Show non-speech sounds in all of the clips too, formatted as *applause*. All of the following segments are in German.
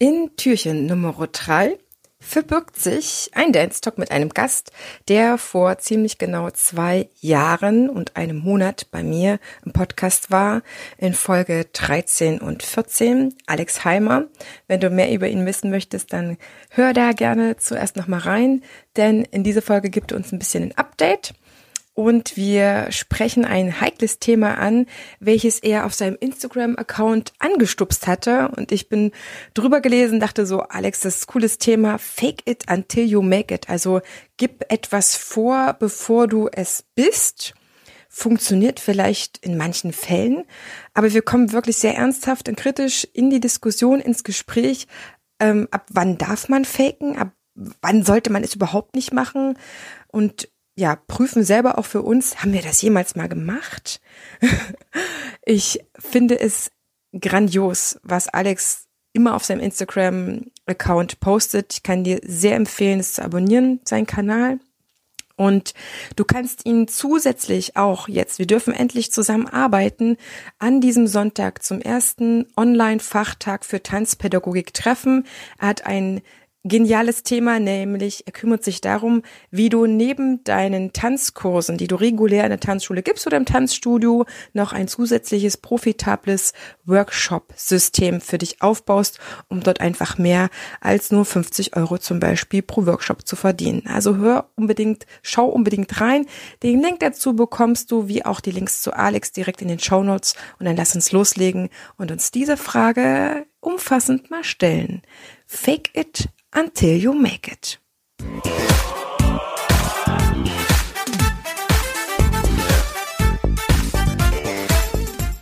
In Türchen Nummer 3 verbirgt sich ein Dance Talk mit einem Gast, der vor ziemlich genau zwei Jahren und einem Monat bei mir im Podcast war, in Folge 13 und 14, Alex Heimer. Wenn du mehr über ihn wissen möchtest, dann hör da gerne zuerst nochmal rein, denn in dieser Folge gibt uns ein bisschen ein Update und wir sprechen ein heikles Thema an, welches er auf seinem Instagram-Account angestupst hatte. Und ich bin drüber gelesen, dachte so, Alex, das ist ein cooles Thema. Fake it until you make it. Also gib etwas vor, bevor du es bist. Funktioniert vielleicht in manchen Fällen, aber wir kommen wirklich sehr ernsthaft und kritisch in die Diskussion, ins Gespräch. Ähm, ab wann darf man faken? Ab wann sollte man es überhaupt nicht machen? Und ja, prüfen selber auch für uns, haben wir das jemals mal gemacht? *laughs* ich finde es grandios, was Alex immer auf seinem Instagram-Account postet. Ich kann dir sehr empfehlen, es zu abonnieren, seinen Kanal. Und du kannst ihn zusätzlich auch jetzt, wir dürfen endlich zusammenarbeiten, an diesem Sonntag zum ersten Online-Fachtag für Tanzpädagogik treffen. Er hat ein geniales Thema, nämlich er kümmert sich darum, wie du neben deinen Tanzkursen, die du regulär in der Tanzschule gibst oder im Tanzstudio, noch ein zusätzliches profitables Workshop-System für dich aufbaust, um dort einfach mehr als nur 50 Euro zum Beispiel pro Workshop zu verdienen. Also hör unbedingt, schau unbedingt rein. Den Link dazu bekommst du, wie auch die Links zu Alex direkt in den Show Notes. Und dann lass uns loslegen und uns diese Frage umfassend mal stellen. Fake it until you make it.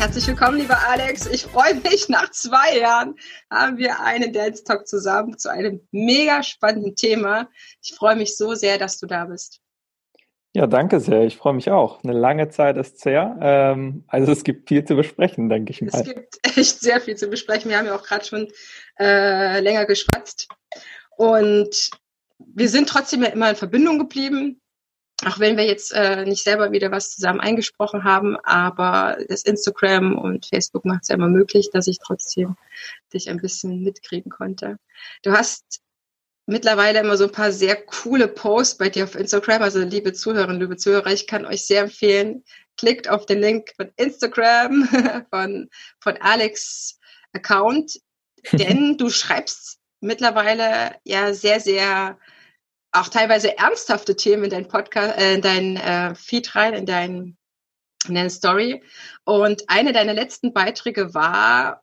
Herzlich willkommen, lieber Alex. Ich freue mich, nach zwei Jahren haben wir einen Dance Talk zusammen zu einem mega spannenden Thema. Ich freue mich so sehr, dass du da bist. Ja, danke sehr. Ich freue mich auch. Eine lange Zeit ist sehr. Ähm, also es gibt viel zu besprechen, denke ich mal. Es gibt *laughs* echt sehr viel zu besprechen. Wir haben ja auch gerade schon äh, länger geschwatzt. Und wir sind trotzdem ja immer in Verbindung geblieben auch wenn wir jetzt äh, nicht selber wieder was zusammen eingesprochen haben, aber das Instagram und Facebook macht es ja immer möglich, dass ich trotzdem dich ein bisschen mitkriegen konnte. Du hast mittlerweile immer so ein paar sehr coole Posts bei dir auf Instagram. Also liebe Zuhörerinnen, liebe Zuhörer, ich kann euch sehr empfehlen, klickt auf den Link von Instagram, *laughs* von, von Alex Account, *laughs* denn du schreibst mittlerweile ja sehr, sehr auch teilweise ernsthafte Themen in dein Podcast, äh, in dein äh, Feed rein, in dein in deine Story. Und eine deiner letzten Beiträge war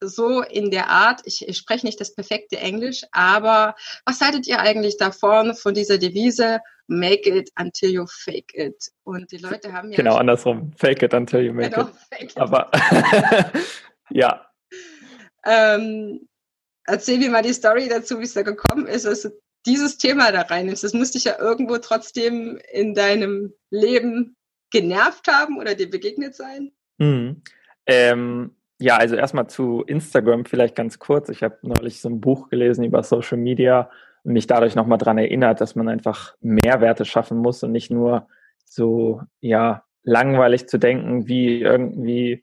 so in der Art, ich, ich spreche nicht das perfekte Englisch, aber was haltet ihr eigentlich davon, von dieser Devise, make it until you fake it? Und die Leute haben ja... Genau, andersrum, fake it until you make genau, it. *laughs* Fake it. Aber *laughs* ja. Ähm, erzähl mir mal die Story dazu, wie es da gekommen ist. Also dieses Thema da reinnimmst. Das muss dich ja irgendwo trotzdem in deinem Leben genervt haben oder dir begegnet sein. Mhm. Ähm, ja, also erstmal zu Instagram vielleicht ganz kurz. Ich habe neulich so ein Buch gelesen über Social Media und mich dadurch nochmal dran erinnert, dass man einfach Mehrwerte schaffen muss und nicht nur so, ja, langweilig zu denken, wie irgendwie,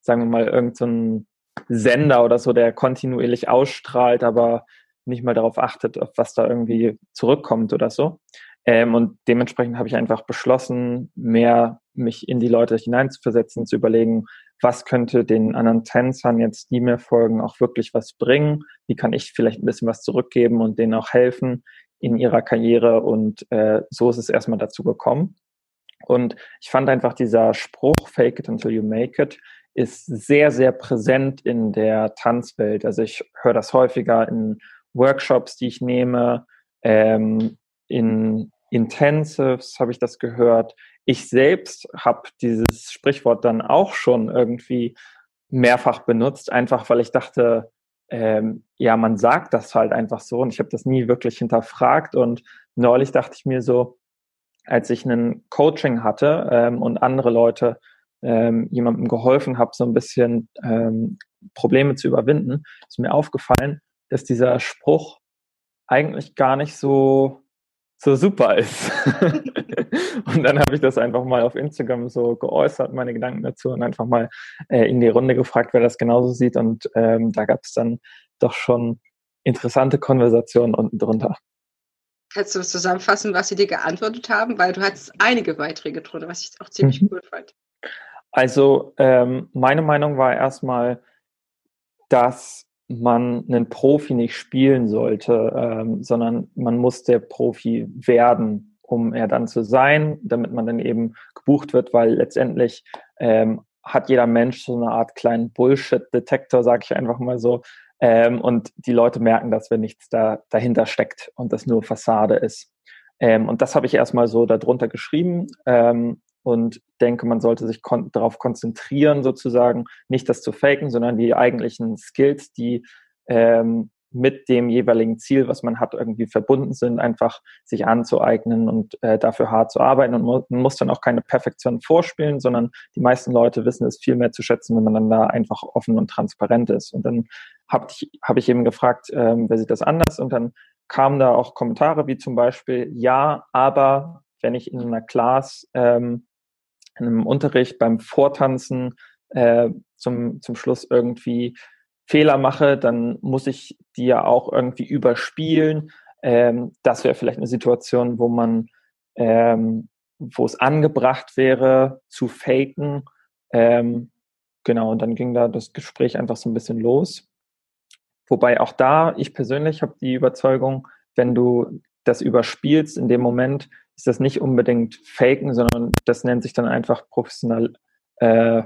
sagen wir mal, irgendein so Sender oder so, der kontinuierlich ausstrahlt, aber nicht mal darauf achtet, auf was da irgendwie zurückkommt oder so. Ähm, und dementsprechend habe ich einfach beschlossen, mehr mich in die Leute hineinzuversetzen, zu überlegen, was könnte den anderen Tänzern jetzt, die mir folgen, auch wirklich was bringen? Wie kann ich vielleicht ein bisschen was zurückgeben und denen auch helfen in ihrer Karriere? Und äh, so ist es erstmal dazu gekommen. Und ich fand einfach dieser Spruch, fake it until you make it, ist sehr, sehr präsent in der Tanzwelt. Also ich höre das häufiger in Workshops, die ich nehme, ähm, in Intensives habe ich das gehört. Ich selbst habe dieses Sprichwort dann auch schon irgendwie mehrfach benutzt, einfach weil ich dachte, ähm, ja, man sagt das halt einfach so und ich habe das nie wirklich hinterfragt und neulich dachte ich mir so, als ich einen Coaching hatte ähm, und andere Leute ähm, jemandem geholfen habe, so ein bisschen ähm, Probleme zu überwinden, ist mir aufgefallen, dass dieser Spruch eigentlich gar nicht so so super ist. *laughs* und dann habe ich das einfach mal auf Instagram so geäußert, meine Gedanken dazu und einfach mal äh, in die Runde gefragt, wer das genauso sieht. Und ähm, da gab es dann doch schon interessante Konversationen unten drunter. Kannst du zusammenfassen, was sie dir geantwortet haben? Weil du hattest einige Beiträge drunter, was ich auch ziemlich mhm. cool fand. Also ähm, meine Meinung war erstmal, dass man einen Profi nicht spielen sollte, ähm, sondern man muss der Profi werden, um er dann zu sein, damit man dann eben gebucht wird, weil letztendlich ähm, hat jeder Mensch so eine Art kleinen Bullshit-Detektor, sage ich einfach mal so. Ähm, und die Leute merken, dass wenn nichts da dahinter steckt und das nur Fassade ist. Ähm, und das habe ich erstmal so darunter geschrieben. Und denke, man sollte sich kon darauf konzentrieren, sozusagen nicht das zu faken, sondern die eigentlichen Skills, die ähm, mit dem jeweiligen Ziel, was man hat, irgendwie verbunden sind, einfach sich anzueignen und äh, dafür hart zu arbeiten. Und man muss dann auch keine Perfektion vorspielen, sondern die meisten Leute wissen es viel mehr zu schätzen, wenn man dann da einfach offen und transparent ist. Und dann habe ich, hab ich eben gefragt, ähm, wer sieht das anders? Und dann kamen da auch Kommentare wie zum Beispiel, ja, aber wenn ich in einer Class ähm, in einem Unterricht beim Vortanzen äh, zum, zum Schluss irgendwie Fehler mache, dann muss ich die ja auch irgendwie überspielen. Ähm, das wäre vielleicht eine Situation, wo man, ähm, wo es angebracht wäre, zu faken. Ähm, genau, und dann ging da das Gespräch einfach so ein bisschen los. Wobei auch da, ich persönlich habe die Überzeugung, wenn du das überspielst in dem Moment, ist das nicht unbedingt Faken, sondern das nennt sich dann einfach professional, äh,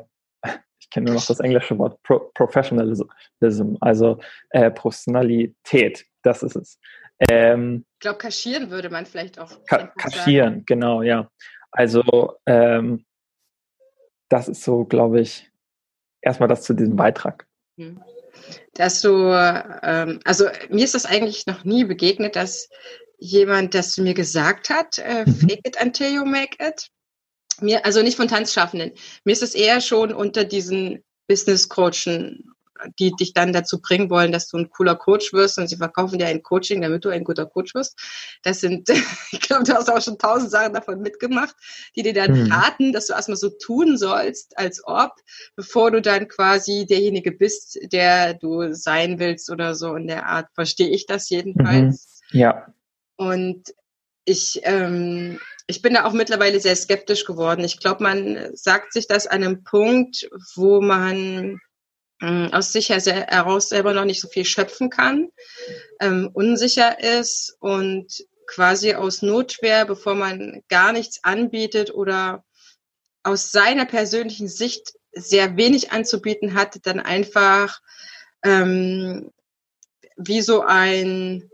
ich kenne nur noch das englische Wort, Pro Professionalism, also äh, Professionalität, das ist es. Ähm, ich glaube, kaschieren würde man vielleicht auch. Ka kaschieren, sagen. genau, ja. Also ähm, das ist so, glaube ich, erstmal das zu diesem Beitrag. Hm. Dass du, ähm, also mir ist das eigentlich noch nie begegnet, dass jemand das zu mir gesagt hat, äh, mhm. fake it until you make it. Mir, also nicht von Tanzschaffenden. Mir ist es eher schon unter diesen Business Coachen, die dich dann dazu bringen wollen, dass du ein cooler Coach wirst und sie verkaufen dir ein Coaching, damit du ein guter Coach wirst. Das sind, *laughs* ich glaube, du hast auch schon tausend Sachen davon mitgemacht, die dir dann mhm. raten, dass du erstmal so tun sollst, als ob, bevor du dann quasi derjenige bist, der du sein willst oder so in der Art. Verstehe ich das jedenfalls? Mhm. Ja. Und ich, ähm, ich bin da auch mittlerweile sehr skeptisch geworden. Ich glaube, man sagt sich das an einem Punkt, wo man äh, aus sich heraus selber noch nicht so viel schöpfen kann, ähm, unsicher ist und quasi aus Notwehr, bevor man gar nichts anbietet oder aus seiner persönlichen Sicht sehr wenig anzubieten hat, dann einfach ähm, wie so ein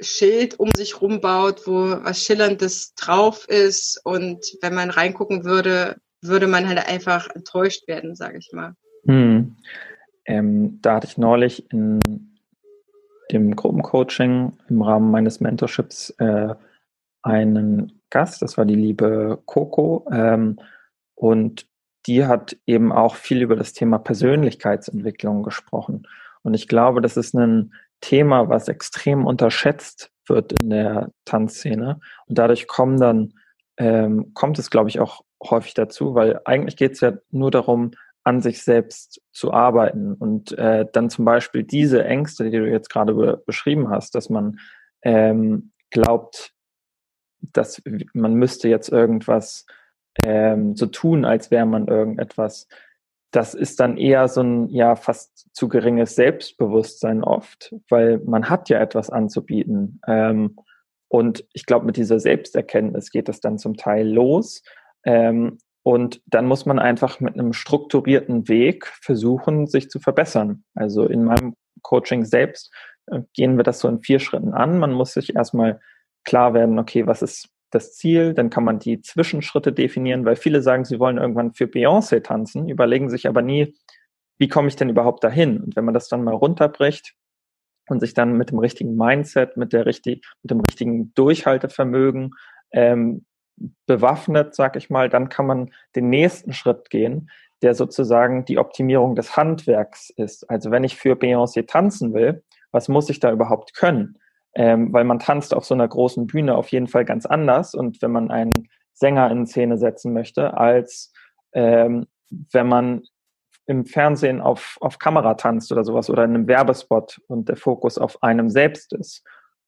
Schild um sich rumbaut, wo was Schillerndes drauf ist. Und wenn man reingucken würde, würde man halt einfach enttäuscht werden, sage ich mal. Hm. Ähm, da hatte ich neulich in dem Gruppencoaching im Rahmen meines Mentorships äh, einen Gast, das war die liebe Coco, ähm, und die hat eben auch viel über das Thema Persönlichkeitsentwicklung gesprochen. Und ich glaube, das ist ein Thema, was extrem unterschätzt wird in der Tanzszene. Und dadurch kommen dann, ähm, kommt es, glaube ich, auch häufig dazu, weil eigentlich geht es ja nur darum, an sich selbst zu arbeiten und äh, dann zum Beispiel diese Ängste, die du jetzt gerade be beschrieben hast, dass man ähm, glaubt, dass man müsste jetzt irgendwas ähm, so tun, als wäre man irgendetwas das ist dann eher so ein ja fast zu geringes Selbstbewusstsein oft, weil man hat ja etwas anzubieten. Ähm, und ich glaube, mit dieser Selbsterkenntnis geht es dann zum Teil los. Ähm, und dann muss man einfach mit einem strukturierten Weg versuchen, sich zu verbessern. Also in meinem Coaching selbst äh, gehen wir das so in vier Schritten an. Man muss sich erstmal klar werden, okay, was ist das Ziel, dann kann man die Zwischenschritte definieren, weil viele sagen, sie wollen irgendwann für Beyoncé tanzen, überlegen sich aber nie, wie komme ich denn überhaupt dahin? Und wenn man das dann mal runterbricht, und sich dann mit dem richtigen Mindset, mit der richtig, mit dem richtigen Durchhaltevermögen ähm, bewaffnet, sag ich mal, dann kann man den nächsten Schritt gehen, der sozusagen die Optimierung des Handwerks ist. Also wenn ich für Beyoncé tanzen will, was muss ich da überhaupt können? Ähm, weil man tanzt auf so einer großen Bühne auf jeden Fall ganz anders und wenn man einen Sänger in Szene setzen möchte, als ähm, wenn man im Fernsehen auf, auf Kamera tanzt oder sowas oder in einem Werbespot und der Fokus auf einem selbst ist.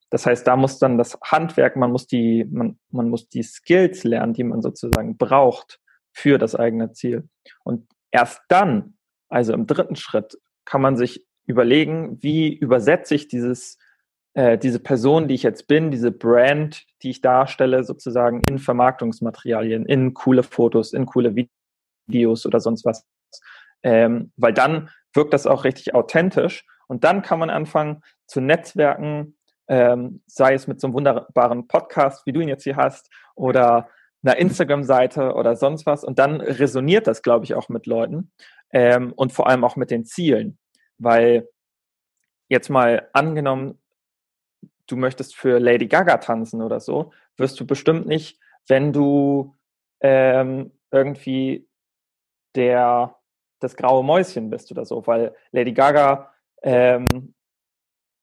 Das heißt, da muss dann das Handwerk, man muss die, man, man muss die Skills lernen, die man sozusagen braucht für das eigene Ziel. Und erst dann, also im dritten Schritt, kann man sich überlegen, wie übersetze ich dieses, äh, diese Person, die ich jetzt bin, diese Brand, die ich darstelle, sozusagen in Vermarktungsmaterialien, in coole Fotos, in coole Videos oder sonst was. Ähm, weil dann wirkt das auch richtig authentisch und dann kann man anfangen zu netzwerken, ähm, sei es mit so einem wunderbaren Podcast, wie du ihn jetzt hier hast, oder einer Instagram-Seite oder sonst was. Und dann resoniert das, glaube ich, auch mit Leuten ähm, und vor allem auch mit den Zielen. Weil jetzt mal angenommen, du möchtest für Lady Gaga tanzen oder so, wirst du bestimmt nicht, wenn du ähm, irgendwie der das graue Mäuschen bist oder so, weil Lady Gaga ähm,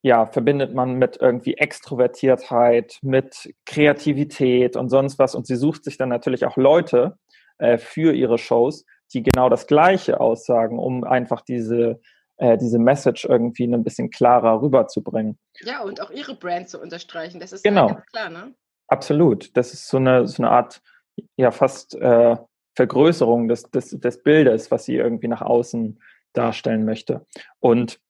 ja, verbindet man mit irgendwie Extrovertiertheit, mit Kreativität und sonst was. Und sie sucht sich dann natürlich auch Leute äh, für ihre Shows, die genau das Gleiche aussagen, um einfach diese, äh, diese Message irgendwie ein bisschen klarer rüberzubringen. Ja, und auch ihre Brand zu unterstreichen. Das ist genau. ganz klar, ne? Absolut. Das ist so eine, so eine Art, ja, fast äh, Vergrößerung des, des, des Bildes, was sie irgendwie nach außen darstellen möchte. Und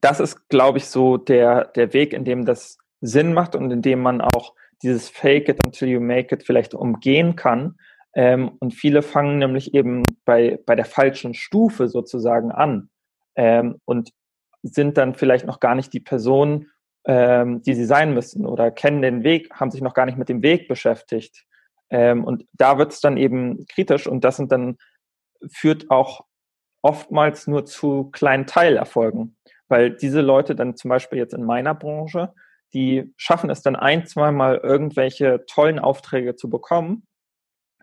das ist, glaube ich, so der, der Weg, in dem das Sinn macht und in dem man auch dieses Fake it until you make it vielleicht umgehen kann. Ähm, und viele fangen nämlich eben bei, bei der falschen Stufe sozusagen an ähm, und sind dann vielleicht noch gar nicht die Person, ähm, die sie sein müssen oder kennen den Weg, haben sich noch gar nicht mit dem Weg beschäftigt. Ähm, und da wird es dann eben kritisch und das sind dann führt auch oftmals nur zu kleinen Teilerfolgen. Weil diese Leute dann zum Beispiel jetzt in meiner Branche, die schaffen es dann ein, zweimal irgendwelche tollen Aufträge zu bekommen,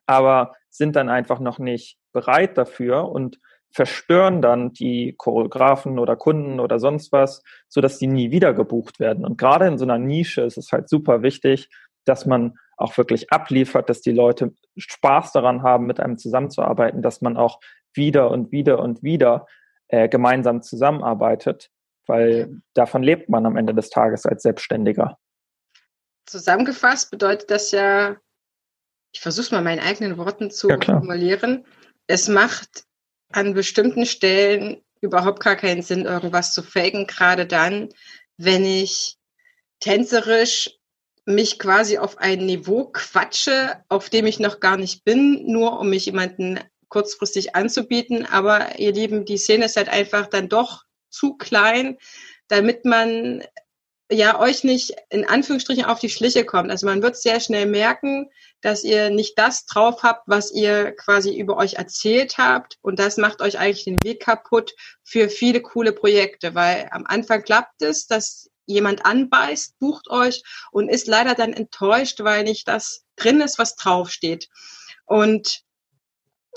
aber sind dann einfach noch nicht bereit dafür und verstören dann die Choreografen oder Kunden oder sonst was, so dass die nie wieder gebucht werden. Und gerade in so einer Nische ist es halt super wichtig, dass man auch wirklich abliefert, dass die Leute Spaß daran haben, mit einem zusammenzuarbeiten, dass man auch wieder und wieder und wieder äh, gemeinsam zusammenarbeitet, weil davon lebt man am Ende des Tages als Selbstständiger. Zusammengefasst bedeutet das ja, ich versuche es mal meinen eigenen Worten zu ja, formulieren, es macht an bestimmten Stellen überhaupt gar keinen Sinn, irgendwas zu faken, gerade dann, wenn ich tänzerisch mich quasi auf ein Niveau quatsche, auf dem ich noch gar nicht bin, nur um mich jemanden kurzfristig anzubieten. Aber ihr Lieben, die Szene ist halt einfach dann doch zu klein, damit man ja euch nicht in Anführungsstrichen auf die Schliche kommt. Also man wird sehr schnell merken, dass ihr nicht das drauf habt, was ihr quasi über euch erzählt habt. Und das macht euch eigentlich den Weg kaputt für viele coole Projekte, weil am Anfang klappt es, dass jemand anbeißt, bucht euch und ist leider dann enttäuscht, weil nicht das drin ist, was draufsteht. Und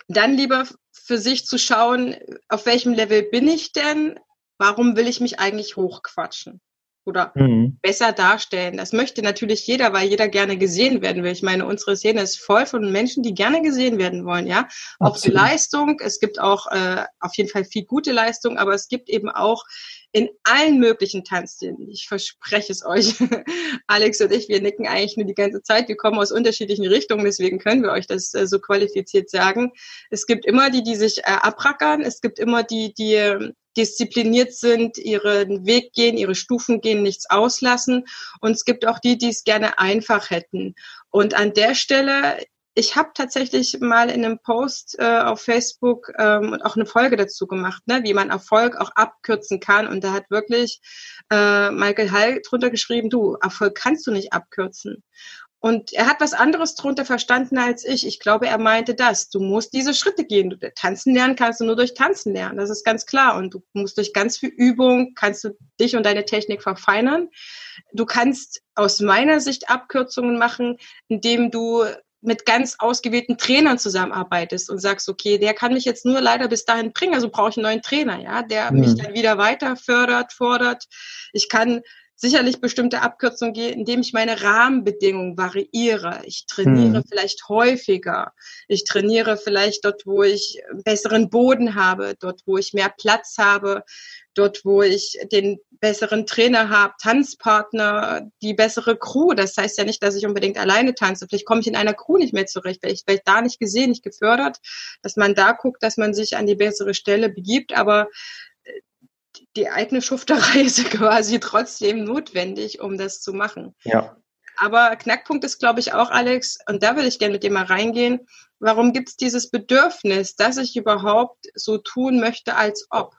dann lieber für sich zu schauen, auf welchem Level bin ich denn? Warum will ich mich eigentlich hochquatschen? Oder mhm. besser darstellen. Das möchte natürlich jeder, weil jeder gerne gesehen werden will. Ich meine, unsere Szene ist voll von Menschen, die gerne gesehen werden wollen, ja. Auch für Leistung. Es gibt auch äh, auf jeden Fall viel gute Leistung, aber es gibt eben auch in allen möglichen Tanzstilen. Ich verspreche es euch. *laughs* Alex und ich, wir nicken eigentlich nur die ganze Zeit. Wir kommen aus unterschiedlichen Richtungen, deswegen können wir euch das äh, so qualifiziert sagen. Es gibt immer die, die sich äh, abrackern. Es gibt immer die, die äh, diszipliniert sind, ihren Weg gehen, ihre Stufen gehen, nichts auslassen. Und es gibt auch die, die es gerne einfach hätten. Und an der Stelle ich habe tatsächlich mal in einem Post äh, auf Facebook ähm, auch eine Folge dazu gemacht, ne, wie man Erfolg auch abkürzen kann. Und da hat wirklich äh, Michael Hall drunter geschrieben, du, Erfolg kannst du nicht abkürzen. Und er hat was anderes drunter verstanden als ich. Ich glaube, er meinte das. Du musst diese Schritte gehen. tanzen lernen kannst du nur durch Tanzen lernen. Das ist ganz klar. Und du musst durch ganz viel Übung, kannst du dich und deine Technik verfeinern. Du kannst aus meiner Sicht Abkürzungen machen, indem du mit ganz ausgewählten Trainern zusammenarbeitest und sagst, okay, der kann mich jetzt nur leider bis dahin bringen, also brauche ich einen neuen Trainer, ja, der mhm. mich dann wieder weiter fördert, fordert. Ich kann sicherlich bestimmte Abkürzungen gehen, indem ich meine Rahmenbedingungen variiere. Ich trainiere hm. vielleicht häufiger. Ich trainiere vielleicht dort, wo ich besseren Boden habe, dort, wo ich mehr Platz habe, dort, wo ich den besseren Trainer habe, Tanzpartner, die bessere Crew. Das heißt ja nicht, dass ich unbedingt alleine tanze. Vielleicht komme ich in einer Crew nicht mehr zurecht, weil ich vielleicht da nicht gesehen, nicht gefördert, dass man da guckt, dass man sich an die bessere Stelle begibt. Aber die eigene Schufterei ist *laughs* quasi trotzdem notwendig, um das zu machen. Ja. Aber Knackpunkt ist, glaube ich, auch, Alex, und da würde ich gerne mit dir mal reingehen, warum gibt es dieses Bedürfnis, dass ich überhaupt so tun möchte, als ob?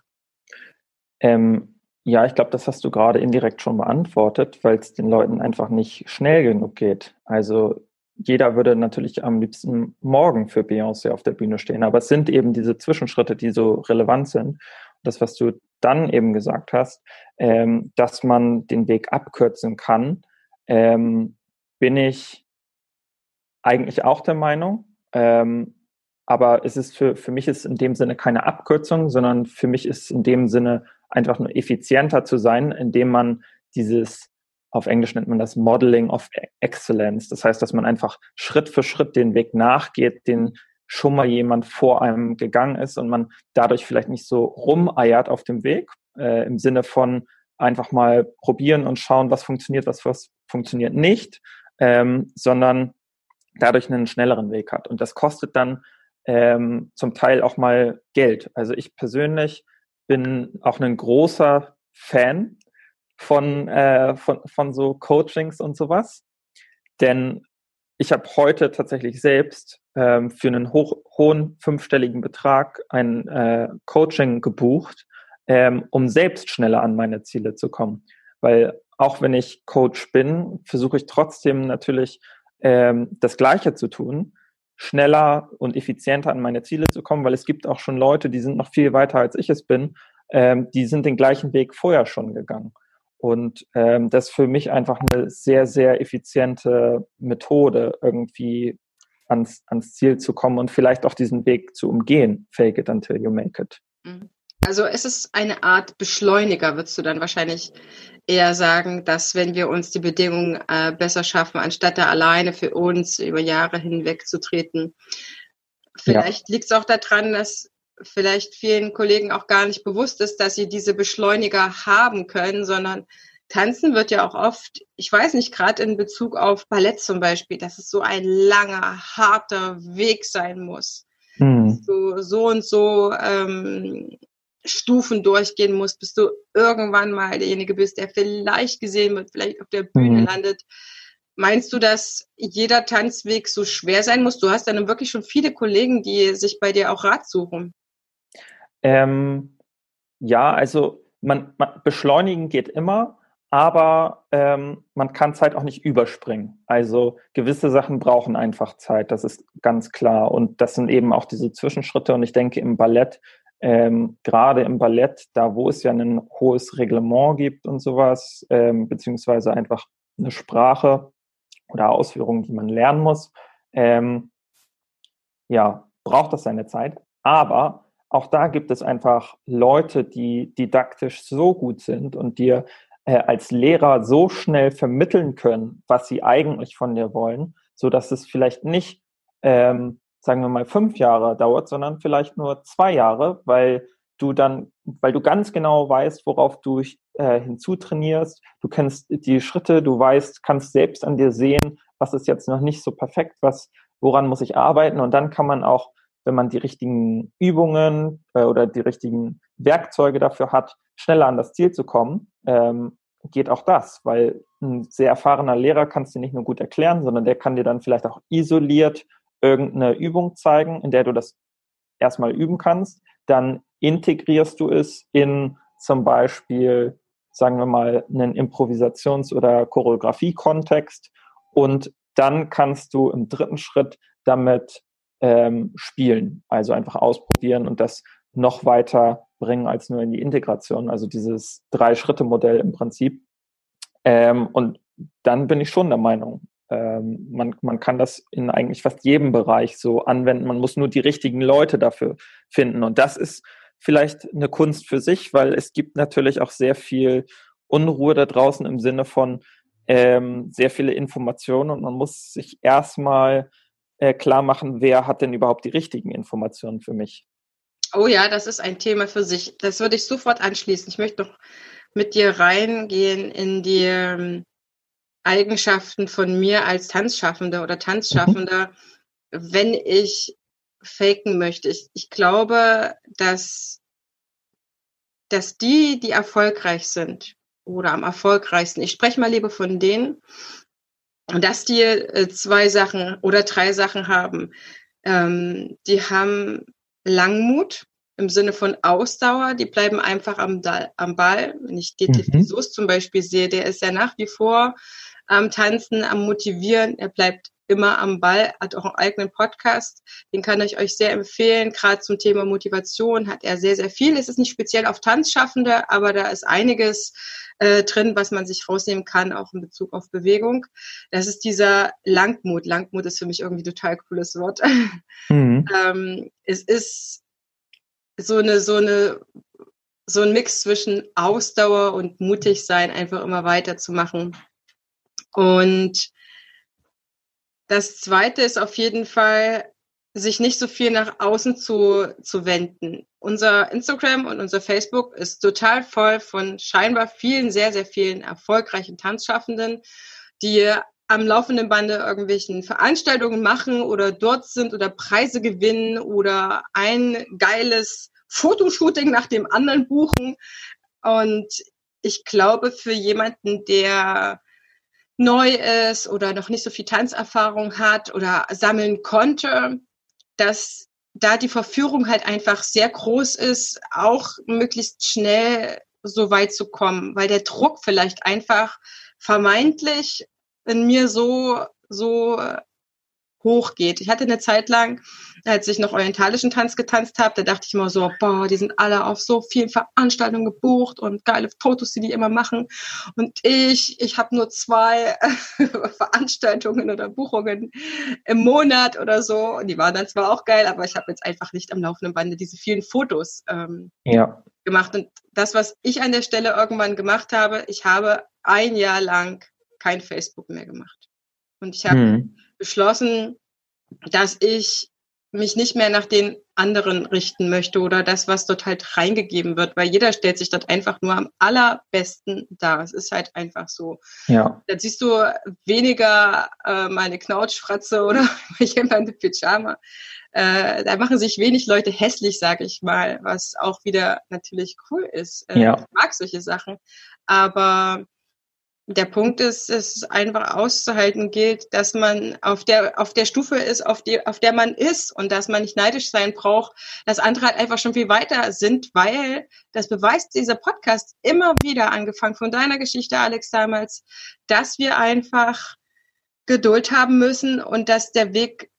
Ähm, ja, ich glaube, das hast du gerade indirekt schon beantwortet, weil es den Leuten einfach nicht schnell genug geht. Also jeder würde natürlich am liebsten morgen für Beyoncé auf der Bühne stehen, aber es sind eben diese Zwischenschritte, die so relevant sind das, was du dann eben gesagt hast, ähm, dass man den Weg abkürzen kann, ähm, bin ich eigentlich auch der Meinung. Ähm, aber es ist für, für mich ist in dem Sinne keine Abkürzung, sondern für mich ist in dem Sinne einfach nur effizienter zu sein, indem man dieses, auf Englisch nennt man das Modeling of Excellence. Das heißt, dass man einfach Schritt für Schritt den Weg nachgeht, den schon mal jemand vor einem gegangen ist und man dadurch vielleicht nicht so rumeiert auf dem Weg, äh, im Sinne von einfach mal probieren und schauen, was funktioniert, was, was funktioniert nicht, ähm, sondern dadurch einen schnelleren Weg hat. Und das kostet dann ähm, zum Teil auch mal Geld. Also ich persönlich bin auch ein großer Fan von, äh, von, von so Coachings und sowas. Denn ich habe heute tatsächlich selbst ähm, für einen hoch, hohen fünfstelligen Betrag ein äh, Coaching gebucht, ähm, um selbst schneller an meine Ziele zu kommen. Weil auch wenn ich Coach bin, versuche ich trotzdem natürlich ähm, das Gleiche zu tun, schneller und effizienter an meine Ziele zu kommen, weil es gibt auch schon Leute, die sind noch viel weiter als ich es bin, ähm, die sind den gleichen Weg vorher schon gegangen. Und ähm, das ist für mich einfach eine sehr, sehr effiziente Methode, irgendwie ans, ans Ziel zu kommen und vielleicht auch diesen Weg zu umgehen. Fake it until you make it. Mhm. Also es ist eine Art Beschleuniger, würdest du dann wahrscheinlich eher sagen, dass wenn wir uns die Bedingungen äh, besser schaffen, anstatt da alleine für uns über Jahre hinweg zu treten. Vielleicht ja. liegt es auch daran, dass vielleicht vielen Kollegen auch gar nicht bewusst ist, dass sie diese Beschleuniger haben können, sondern Tanzen wird ja auch oft, ich weiß nicht, gerade in Bezug auf Ballett zum Beispiel, dass es so ein langer, harter Weg sein muss. Hm. du so und so ähm, Stufen durchgehen musst, bis du irgendwann mal derjenige bist, der vielleicht gesehen wird, vielleicht auf der Bühne hm. landet. Meinst du, dass jeder Tanzweg so schwer sein muss? Du hast dann wirklich schon viele Kollegen, die sich bei dir auch Rat suchen. Ähm, ja, also man, man beschleunigen geht immer aber ähm, man kann Zeit auch nicht überspringen. Also gewisse Sachen brauchen einfach Zeit, das ist ganz klar. Und das sind eben auch diese Zwischenschritte. Und ich denke im Ballett, ähm, gerade im Ballett, da wo es ja ein hohes Reglement gibt und sowas, ähm, beziehungsweise einfach eine Sprache oder Ausführungen, die man lernen muss, ähm, ja, braucht das seine Zeit. Aber auch da gibt es einfach Leute, die didaktisch so gut sind und dir äh, als Lehrer so schnell vermitteln können, was sie eigentlich von dir wollen, so dass es vielleicht nicht, ähm, sagen wir mal, fünf Jahre dauert, sondern vielleicht nur zwei Jahre, weil du dann, weil du ganz genau weißt, worauf du äh, hinzutrainierst, du kennst die Schritte, du weißt, kannst selbst an dir sehen, was ist jetzt noch nicht so perfekt, was, woran muss ich arbeiten. Und dann kann man auch, wenn man die richtigen Übungen äh, oder die richtigen Werkzeuge dafür hat, schneller an das Ziel zu kommen, ähm, geht auch das, weil ein sehr erfahrener Lehrer kann es dir nicht nur gut erklären, sondern der kann dir dann vielleicht auch isoliert irgendeine Übung zeigen, in der du das erstmal üben kannst. Dann integrierst du es in zum Beispiel, sagen wir mal, einen Improvisations- oder Choreografie-Kontext und dann kannst du im dritten Schritt damit ähm, spielen, also einfach ausprobieren und das noch weiter bringen als nur in die Integration, also dieses Drei-Schritte-Modell im Prinzip. Ähm, und dann bin ich schon der Meinung, ähm, man, man kann das in eigentlich fast jedem Bereich so anwenden. Man muss nur die richtigen Leute dafür finden. Und das ist vielleicht eine Kunst für sich, weil es gibt natürlich auch sehr viel Unruhe da draußen im Sinne von ähm, sehr viele Informationen und man muss sich erstmal äh, klar machen, wer hat denn überhaupt die richtigen Informationen für mich. Oh ja, das ist ein Thema für sich. Das würde ich sofort anschließen. Ich möchte noch mit dir reingehen in die ähm, Eigenschaften von mir als Tanzschaffender oder Tanzschaffender, mhm. wenn ich faken möchte. Ich, ich glaube, dass, dass die, die erfolgreich sind oder am erfolgreichsten, ich spreche mal lieber von denen, dass die äh, zwei Sachen oder drei Sachen haben. Ähm, die haben Langmut im Sinne von Ausdauer, die bleiben einfach am, am Ball. Wenn ich Detlef mhm. Soos zum Beispiel sehe, der ist ja nach wie vor am Tanzen, am Motivieren. Er bleibt immer am Ball, hat auch einen eigenen Podcast. Den kann ich euch sehr empfehlen. Gerade zum Thema Motivation hat er sehr, sehr viel. Es ist nicht speziell auf Tanzschaffende, aber da ist einiges äh, drin, was man sich rausnehmen kann, auch in Bezug auf Bewegung. Das ist dieser Langmut. Langmut ist für mich irgendwie total cooles Wort. *laughs* Mhm. ähm, es ist so eine, so eine, so ein Mix zwischen Ausdauer und mutig sein, einfach immer weiterzumachen. Und das zweite ist auf jeden Fall, sich nicht so viel nach außen zu, zu wenden. Unser Instagram und unser Facebook ist total voll von scheinbar vielen, sehr, sehr vielen erfolgreichen Tanzschaffenden, die am laufenden Bande irgendwelchen Veranstaltungen machen oder dort sind oder Preise gewinnen oder ein geiles Fotoshooting nach dem anderen buchen. Und ich glaube, für jemanden, der neu ist oder noch nicht so viel Tanzerfahrung hat oder sammeln konnte, dass da die Verführung halt einfach sehr groß ist, auch möglichst schnell so weit zu kommen, weil der Druck vielleicht einfach vermeintlich in mir so, so hochgeht. Ich hatte eine Zeit lang, als ich noch orientalischen Tanz getanzt habe, da dachte ich immer so, boah, die sind alle auf so vielen Veranstaltungen gebucht und geile Fotos, die die immer machen. Und ich, ich habe nur zwei *laughs* Veranstaltungen oder Buchungen im Monat oder so. Und die waren dann zwar auch geil, aber ich habe jetzt einfach nicht am laufenden Bande diese vielen Fotos ähm, ja. gemacht. Und das, was ich an der Stelle irgendwann gemacht habe, ich habe ein Jahr lang kein Facebook mehr gemacht. Und ich habe hm beschlossen, dass ich mich nicht mehr nach den anderen richten möchte oder das, was dort halt reingegeben wird, weil jeder stellt sich dort einfach nur am allerbesten dar. Es ist halt einfach so. Ja. Da siehst du weniger äh, meine Knautschfratze oder *laughs* jemande Pyjama. Äh, da machen sich wenig Leute hässlich, sage ich mal, was auch wieder natürlich cool ist. Äh, ja. Ich mag solche Sachen. Aber der Punkt ist, es einfach auszuhalten gilt, dass man auf der, auf der Stufe ist, auf, die, auf der man ist und dass man nicht neidisch sein braucht, dass andere halt einfach schon viel weiter sind, weil das beweist dieser Podcast immer wieder, angefangen von deiner Geschichte, Alex, damals, dass wir einfach Geduld haben müssen und dass der Weg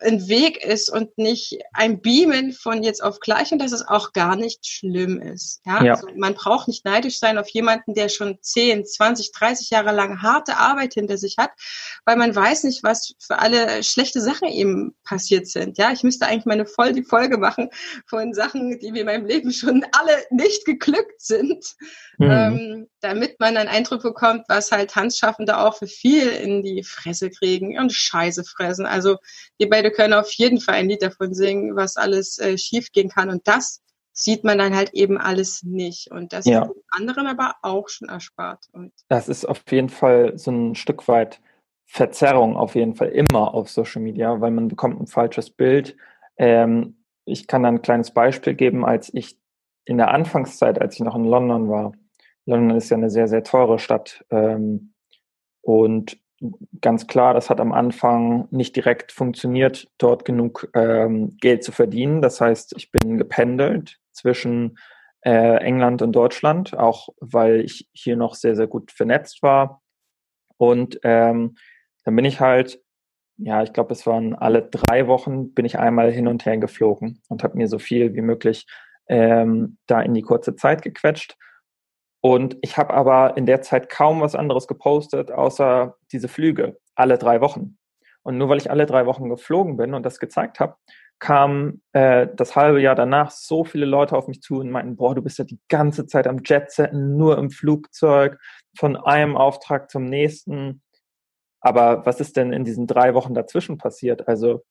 ein Weg ist und nicht ein Beamen von jetzt auf gleich und dass es auch gar nicht schlimm ist. Ja? ja. Also man braucht nicht neidisch sein auf jemanden, der schon 10, 20, 30 Jahre lang harte Arbeit hinter sich hat, weil man weiß nicht, was für alle schlechte Sachen eben passiert sind. Ja, ich müsste eigentlich meine voll die Folge machen von Sachen, die mir in meinem Leben schon alle nicht geglückt sind, mhm. ähm, damit man einen Eindruck bekommt, was halt Tanzschaffende auch für viel in die Fresse kriegen und Scheiße fressen. Also wir beide können auf jeden Fall ein Lied davon singen, was alles äh, schief gehen kann. Und das sieht man dann halt eben alles nicht. Und das ja. ist anderen aber auch schon erspart. Und das ist auf jeden Fall so ein Stück weit Verzerrung auf jeden Fall immer auf Social Media, weil man bekommt ein falsches Bild. Ähm, ich kann da ein kleines Beispiel geben, als ich in der Anfangszeit, als ich noch in London war. London ist ja eine sehr, sehr teure Stadt. Ähm, und ganz klar, das hat am Anfang nicht direkt funktioniert, dort genug ähm, Geld zu verdienen. Das heißt, ich bin gependelt zwischen äh, England und Deutschland, auch weil ich hier noch sehr, sehr gut vernetzt war. Und ähm, dann bin ich halt, ja, ich glaube, es waren alle drei Wochen, bin ich einmal hin und her geflogen und habe mir so viel wie möglich ähm, da in die kurze Zeit gequetscht. Und ich habe aber in der Zeit kaum was anderes gepostet, außer diese Flüge, alle drei Wochen. Und nur weil ich alle drei Wochen geflogen bin und das gezeigt habe, kamen äh, das halbe Jahr danach so viele Leute auf mich zu und meinten, boah, du bist ja die ganze Zeit am Jetsetten, nur im Flugzeug, von einem Auftrag zum nächsten. Aber was ist denn in diesen drei Wochen dazwischen passiert? Also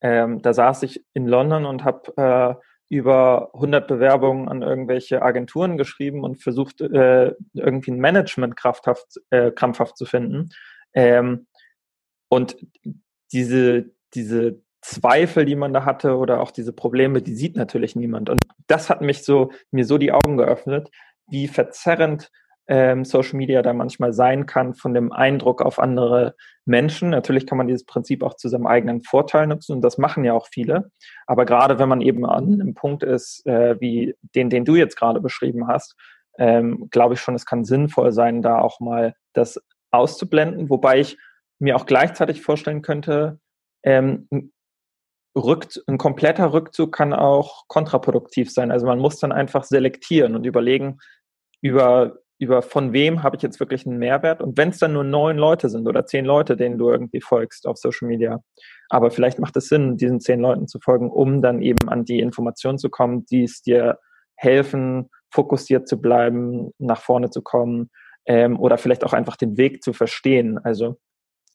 ähm, da saß ich in London und habe äh, über 100 Bewerbungen an irgendwelche Agenturen geschrieben und versucht, äh, irgendwie ein Management krampfhaft, äh, krampfhaft zu finden. Ähm, und diese, diese Zweifel, die man da hatte oder auch diese Probleme, die sieht natürlich niemand. Und das hat mich so, mir so die Augen geöffnet, wie verzerrend ähm, Social Media da manchmal sein kann von dem Eindruck auf andere Menschen. Natürlich kann man dieses Prinzip auch zu seinem eigenen Vorteil nutzen und das machen ja auch viele. Aber gerade wenn man eben an einem Punkt ist, äh, wie den, den du jetzt gerade beschrieben hast, ähm, glaube ich schon, es kann sinnvoll sein, da auch mal das auszublenden, wobei ich mir auch gleichzeitig vorstellen könnte, ähm, Rückt, ein kompletter Rückzug kann auch kontraproduktiv sein. Also man muss dann einfach selektieren und überlegen, über, über von wem habe ich jetzt wirklich einen Mehrwert. Und wenn es dann nur neun Leute sind oder zehn Leute, denen du irgendwie folgst auf Social Media, aber vielleicht macht es Sinn, diesen zehn Leuten zu folgen, um dann eben an die Informationen zu kommen, die es dir helfen, fokussiert zu bleiben, nach vorne zu kommen ähm, oder vielleicht auch einfach den Weg zu verstehen. Also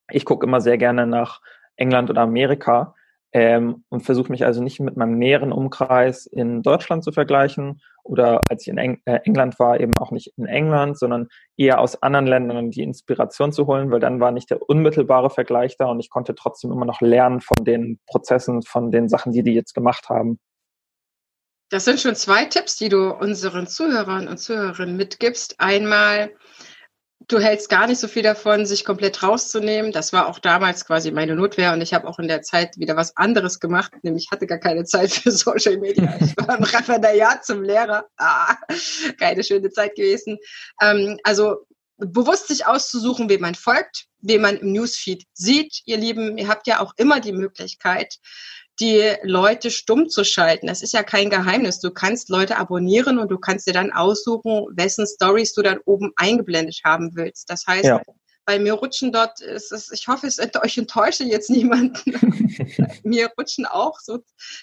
ich gucke immer sehr gerne nach England oder Amerika, ähm, und versuche mich also nicht mit meinem näheren Umkreis in Deutschland zu vergleichen oder als ich in Eng äh, England war, eben auch nicht in England, sondern eher aus anderen Ländern die Inspiration zu holen, weil dann war nicht der unmittelbare Vergleich da und ich konnte trotzdem immer noch lernen von den Prozessen, von den Sachen, die die jetzt gemacht haben. Das sind schon zwei Tipps, die du unseren Zuhörern und Zuhörerinnen mitgibst. Einmal du hältst gar nicht so viel davon, sich komplett rauszunehmen. Das war auch damals quasi meine Notwehr und ich habe auch in der Zeit wieder was anderes gemacht, nämlich hatte gar keine Zeit für *laughs* Social Media. Ich war im Referendariat zum Lehrer. Ah, keine schöne Zeit gewesen. Ähm, also bewusst sich auszusuchen, wem man folgt, wem man im Newsfeed sieht. Ihr Lieben, ihr habt ja auch immer die Möglichkeit, die Leute stumm zu schalten. Das ist ja kein Geheimnis. Du kannst Leute abonnieren und du kannst dir dann aussuchen, wessen Stories du dann oben eingeblendet haben willst. Das heißt, ja. bei mir rutschen dort, ist es, ich hoffe, es euch enttäusche jetzt niemanden. *laughs* mir rutschen auch so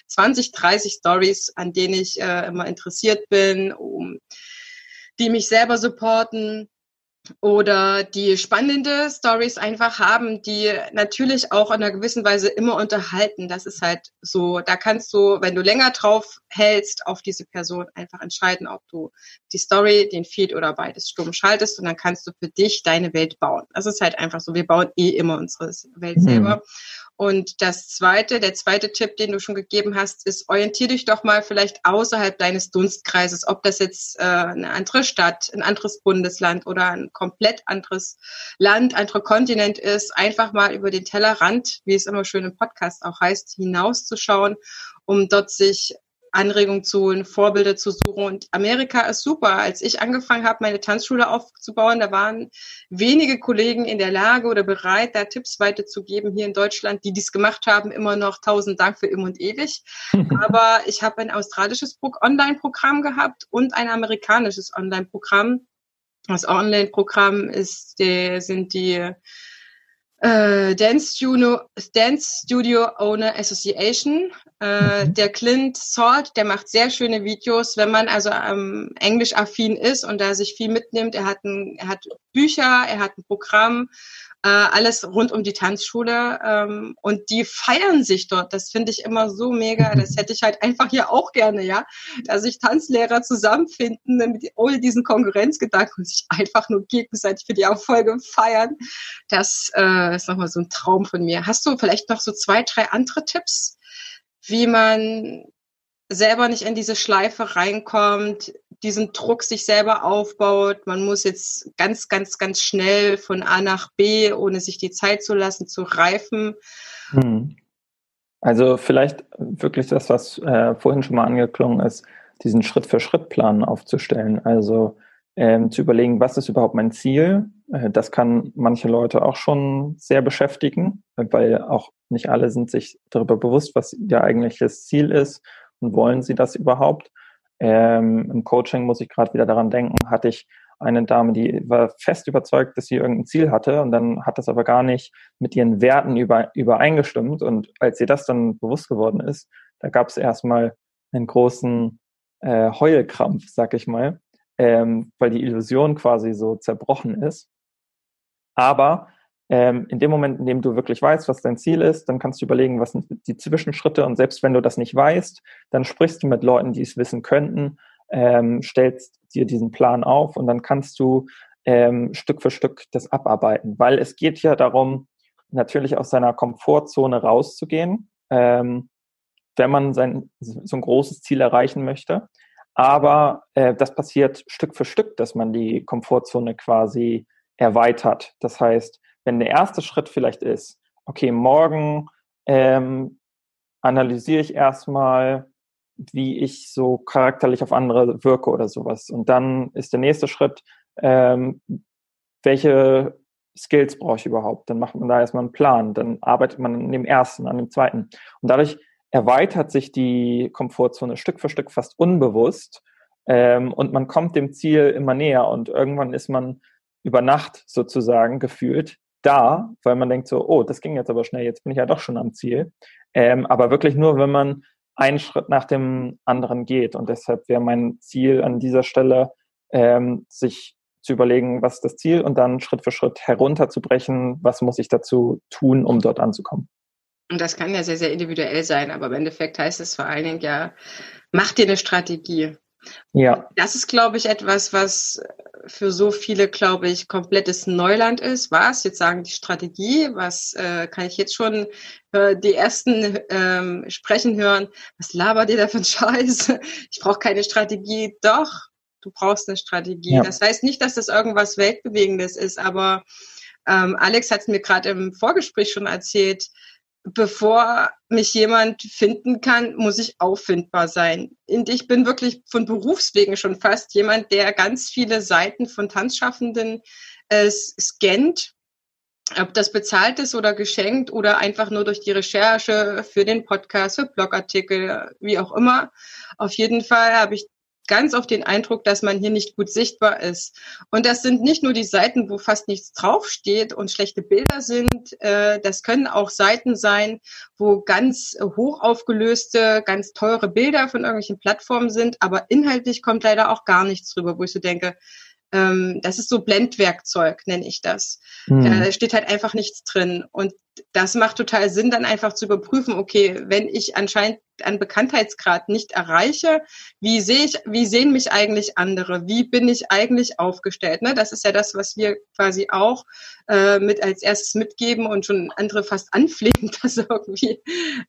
20, 30 Stories, an denen ich äh, immer interessiert bin, um die mich selber supporten oder die spannende Stories einfach haben, die natürlich auch in einer gewissen Weise immer unterhalten. Das ist halt so, da kannst du, wenn du länger drauf hältst, auf diese Person einfach entscheiden, ob du die Story, den Feed oder beides stumm schaltest und dann kannst du für dich deine Welt bauen. Das ist halt einfach so, wir bauen eh immer unsere Welt selber. Mhm. Und das zweite, der zweite Tipp, den du schon gegeben hast, ist, orientier dich doch mal vielleicht außerhalb deines Dunstkreises, ob das jetzt äh, eine andere Stadt, ein anderes Bundesland oder ein komplett anderes Land, anderer Kontinent ist, einfach mal über den Tellerrand, wie es immer schön im Podcast auch heißt, hinauszuschauen, um dort sich Anregungen zu holen, Vorbilder zu suchen. Und Amerika ist super. Als ich angefangen habe, meine Tanzschule aufzubauen, da waren wenige Kollegen in der Lage oder bereit, da Tipps weiterzugeben hier in Deutschland, die dies gemacht haben. Immer noch tausend Dank für immer und ewig. *laughs* Aber ich habe ein australisches Online-Programm gehabt und ein amerikanisches Online-Programm. Das Online-Programm ist, der, sind die äh, Dance, Studio, Dance Studio Owner Association. Äh, mhm. Der Clint Salt, der macht sehr schöne Videos, wenn man also ähm, englisch-affin ist und da sich viel mitnimmt. Er hat, ein, er hat Bücher, er hat ein Programm, äh, alles rund um die Tanzschule ähm, und die feiern sich dort. Das finde ich immer so mega. Das hätte ich halt einfach hier auch gerne, ja, dass sich Tanzlehrer zusammenfinden mit ohne diesen Konkurrenzgedanken und sich einfach nur gegenseitig für die Erfolge feiern. Das äh, ist nochmal so ein Traum von mir. Hast du vielleicht noch so zwei, drei andere Tipps, wie man selber nicht in diese Schleife reinkommt, diesen Druck sich selber aufbaut. Man muss jetzt ganz, ganz, ganz schnell von A nach B, ohne sich die Zeit zu lassen, zu reifen. Hm. Also vielleicht wirklich das, was äh, vorhin schon mal angeklungen ist, diesen Schritt-für-Schritt-Plan aufzustellen. Also ähm, zu überlegen, was ist überhaupt mein Ziel. Äh, das kann manche Leute auch schon sehr beschäftigen, weil auch nicht alle sind sich darüber bewusst, was ihr eigentliches Ziel ist und wollen sie das überhaupt. Ähm, Im Coaching muss ich gerade wieder daran denken, hatte ich eine Dame, die war fest überzeugt, dass sie irgendein Ziel hatte und dann hat das aber gar nicht mit ihren Werten über, übereingestimmt. Und als ihr das dann bewusst geworden ist, da gab es erstmal einen großen äh, Heulkrampf, sag ich mal, ähm, weil die Illusion quasi so zerbrochen ist. Aber ähm, in dem Moment, in dem du wirklich weißt, was dein Ziel ist, dann kannst du überlegen, was sind die Zwischenschritte. Und selbst wenn du das nicht weißt, dann sprichst du mit Leuten, die es wissen könnten, ähm, stellst dir diesen Plan auf und dann kannst du ähm, Stück für Stück das abarbeiten. Weil es geht ja darum, natürlich aus seiner Komfortzone rauszugehen, ähm, wenn man sein, so ein großes Ziel erreichen möchte. Aber äh, das passiert Stück für Stück, dass man die Komfortzone quasi erweitert. Das heißt, wenn der erste Schritt vielleicht ist, okay, morgen ähm, analysiere ich erstmal, wie ich so charakterlich auf andere wirke oder sowas. Und dann ist der nächste Schritt, ähm, welche Skills brauche ich überhaupt? Dann macht man da erstmal einen Plan, dann arbeitet man an dem ersten, an dem zweiten. Und dadurch erweitert sich die Komfortzone Stück für Stück fast unbewusst ähm, und man kommt dem Ziel immer näher und irgendwann ist man über Nacht sozusagen gefühlt da, weil man denkt so, oh, das ging jetzt aber schnell, jetzt bin ich ja doch schon am Ziel. Ähm, aber wirklich nur, wenn man einen Schritt nach dem anderen geht. Und deshalb wäre mein Ziel an dieser Stelle, ähm, sich zu überlegen, was ist das Ziel und dann Schritt für Schritt herunterzubrechen, was muss ich dazu tun, um dort anzukommen. Und das kann ja sehr, sehr individuell sein, aber im Endeffekt heißt es vor allen Dingen ja, mach dir eine Strategie. Ja. Das ist, glaube ich, etwas, was für so viele, glaube ich, komplettes Neuland ist. Was? Jetzt sagen die Strategie, was äh, kann ich jetzt schon äh, die ersten ähm, sprechen hören? Was labert ihr da für ein *laughs* Scheiß? Ich brauche keine Strategie. Doch, du brauchst eine Strategie. Ja. Das heißt nicht, dass das irgendwas Weltbewegendes ist, aber ähm, Alex hat es mir gerade im Vorgespräch schon erzählt bevor mich jemand finden kann, muss ich auffindbar sein. Und ich bin wirklich von Berufswegen schon fast jemand, der ganz viele Seiten von Tanzschaffenden äh, scannt, ob das bezahlt ist oder geschenkt oder einfach nur durch die Recherche für den Podcast, für Blogartikel, wie auch immer. Auf jeden Fall habe ich ganz oft den Eindruck, dass man hier nicht gut sichtbar ist. Und das sind nicht nur die Seiten, wo fast nichts draufsteht und schlechte Bilder sind. Äh, das können auch Seiten sein, wo ganz hoch aufgelöste, ganz teure Bilder von irgendwelchen Plattformen sind, aber inhaltlich kommt leider auch gar nichts drüber, wo ich so denke, ähm, das ist so Blendwerkzeug, nenne ich das. Mhm. Da steht halt einfach nichts drin. Und das macht total Sinn, dann einfach zu überprüfen, okay, wenn ich anscheinend an Bekanntheitsgrad nicht erreiche, wie sehe ich, wie sehen mich eigentlich andere? Wie bin ich eigentlich aufgestellt? Ne? Das ist ja das, was wir quasi auch äh, mit als erstes mitgeben und schon andere fast anflehen, *laughs* dass irgendwie